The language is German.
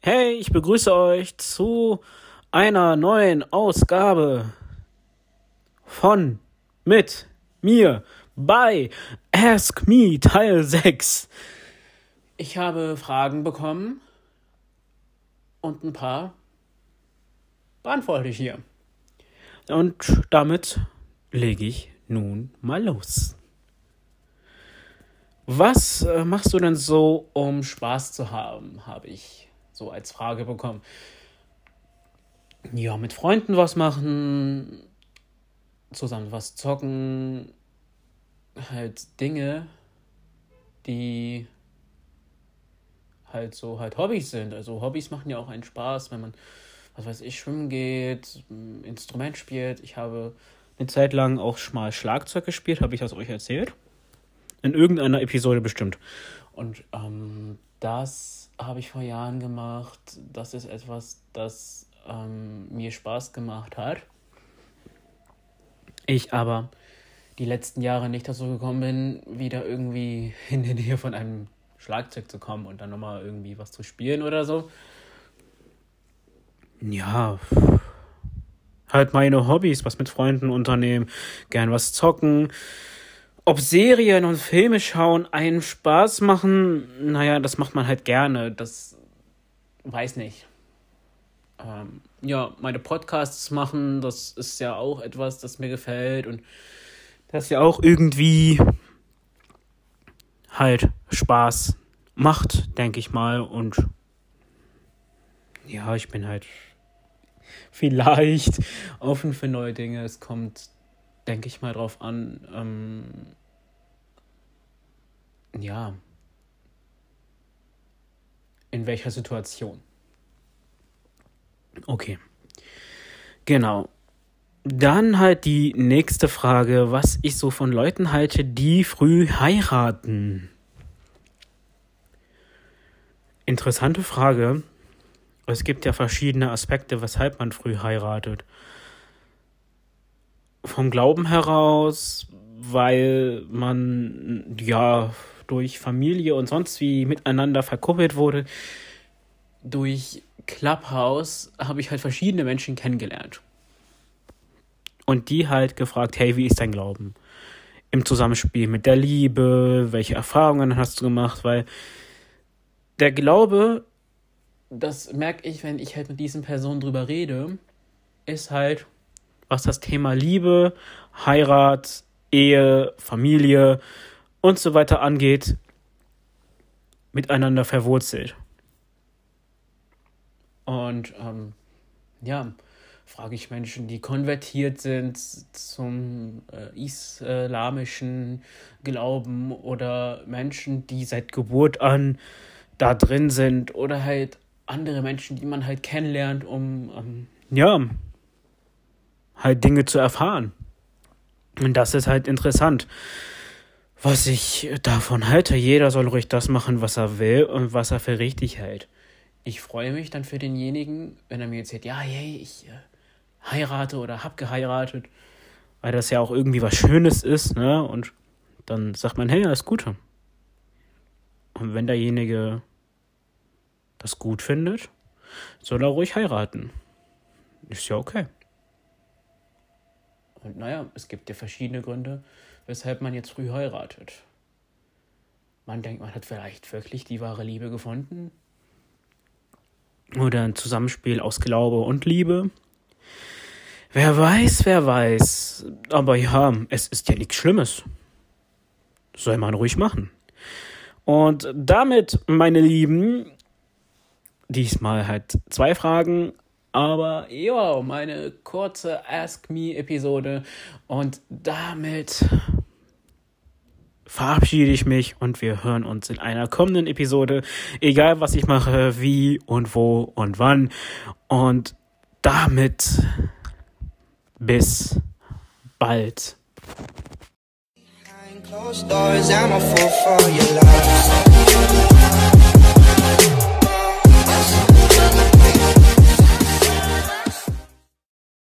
Hey, ich begrüße euch zu einer neuen Ausgabe von mit mir bei Ask Me Teil 6. Ich habe Fragen bekommen und ein paar beantworte ich hier. Und damit lege ich nun mal los. Was äh, machst du denn so, um Spaß zu haben? Habe ich so als Frage bekommen. Ja, mit Freunden was machen, zusammen was zocken, halt Dinge, die halt so halt Hobbys sind. Also Hobbys machen ja auch einen Spaß, wenn man, was weiß ich, schwimmen geht, Instrument spielt. Ich habe eine Zeit lang auch mal Schlagzeug gespielt, habe ich das euch erzählt? In irgendeiner Episode bestimmt. Und ähm, das habe ich vor Jahren gemacht. Das ist etwas, das ähm, mir Spaß gemacht hat. Ich aber die letzten Jahre nicht dazu gekommen bin, wieder irgendwie in die Nähe von einem Schlagzeug zu kommen und dann nochmal irgendwie was zu spielen oder so. Ja, halt meine Hobbys, was mit Freunden unternehmen, gern was zocken. Ob Serien und Filme schauen einen Spaß machen, naja, das macht man halt gerne. Das weiß nicht. Ähm, ja, meine Podcasts machen, das ist ja auch etwas, das mir gefällt und das ja auch irgendwie halt Spaß macht, denke ich mal. Und ja, ich bin halt vielleicht offen für neue Dinge. Es kommt, denke ich mal, drauf an. Ähm, ja, in welcher Situation. Okay. Genau. Dann halt die nächste Frage, was ich so von Leuten halte, die früh heiraten. Interessante Frage. Es gibt ja verschiedene Aspekte, weshalb man früh heiratet. Vom Glauben heraus, weil man ja durch Familie und sonst wie miteinander verkuppelt wurde. Durch Clubhouse habe ich halt verschiedene Menschen kennengelernt. Und die halt gefragt, hey, wie ist dein Glauben? Im Zusammenspiel mit der Liebe, welche Erfahrungen hast du gemacht? Weil der Glaube, das merke ich, wenn ich halt mit diesen Personen drüber rede, ist halt, was das Thema Liebe, Heirat, Ehe, Familie und so weiter angeht, miteinander verwurzelt. Und ähm, ja, frage ich Menschen, die konvertiert sind zum äh, islamischen Glauben oder Menschen, die seit Geburt an da drin sind oder halt andere Menschen, die man halt kennenlernt, um ähm, ja halt Dinge zu erfahren. Und das ist halt interessant. Was ich davon halte, jeder soll ruhig das machen, was er will und was er für richtig hält. Ich freue mich dann für denjenigen, wenn er mir erzählt, ja, hey, ich äh, heirate oder hab geheiratet, weil das ja auch irgendwie was Schönes ist, ne? Und dann sagt man, hey, alles Gute. Und wenn derjenige das gut findet, soll er ruhig heiraten. Ist ja okay. Und naja, es gibt ja verschiedene Gründe, weshalb man jetzt früh heiratet. Man denkt, man hat vielleicht wirklich die wahre Liebe gefunden. Oder ein Zusammenspiel aus Glaube und Liebe. Wer weiß, wer weiß. Aber ja, es ist ja nichts Schlimmes. Soll man ruhig machen. Und damit, meine Lieben, diesmal halt zwei Fragen aber ja, meine kurze Ask Me-Episode. Und damit verabschiede ich mich und wir hören uns in einer kommenden Episode. Egal was ich mache, wie und wo und wann. Und damit bis bald.